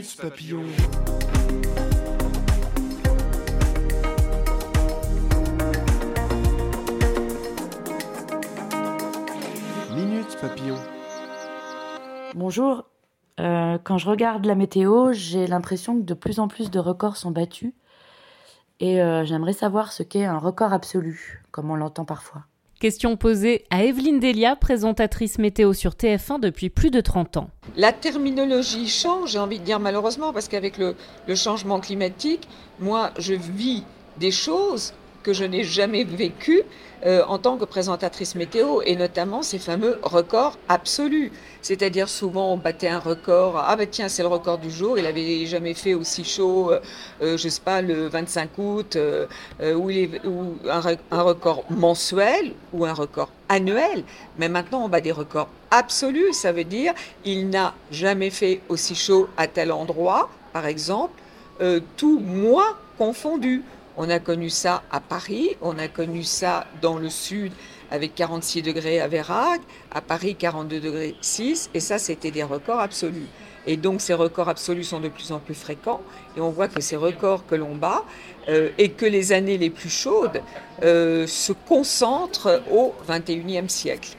Minute Papillon. Minute Papillon. Bonjour. Euh, quand je regarde la météo, j'ai l'impression que de plus en plus de records sont battus. Et euh, j'aimerais savoir ce qu'est un record absolu, comme on l'entend parfois. Question posée à Evelyne Delia, présentatrice météo sur TF1 depuis plus de 30 ans. La terminologie change, j'ai envie de dire malheureusement, parce qu'avec le, le changement climatique, moi, je vis des choses que je n'ai jamais vécues euh, en tant que présentatrice météo, et notamment ces fameux records absolus. C'est-à-dire souvent on battait un record, ah ben tiens c'est le record du jour, il avait jamais fait aussi chaud, euh, euh, je sais pas, le 25 août, euh, ou, un, un record mensuel ou un record annuel. Mais maintenant on bat des records absolus, ça veut dire il n'a jamais fait aussi chaud à tel endroit, par exemple, tout mois confondu. On a connu ça à Paris, on a connu ça dans le sud avec 46 degrés à Vérague, à Paris 42 degrés 6, et ça c'était des records absolus. Et donc ces records absolus sont de plus en plus fréquents, et on voit que ces records que l'on bat, euh, et que les années les plus chaudes euh, se concentrent au 21e siècle.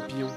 papillon.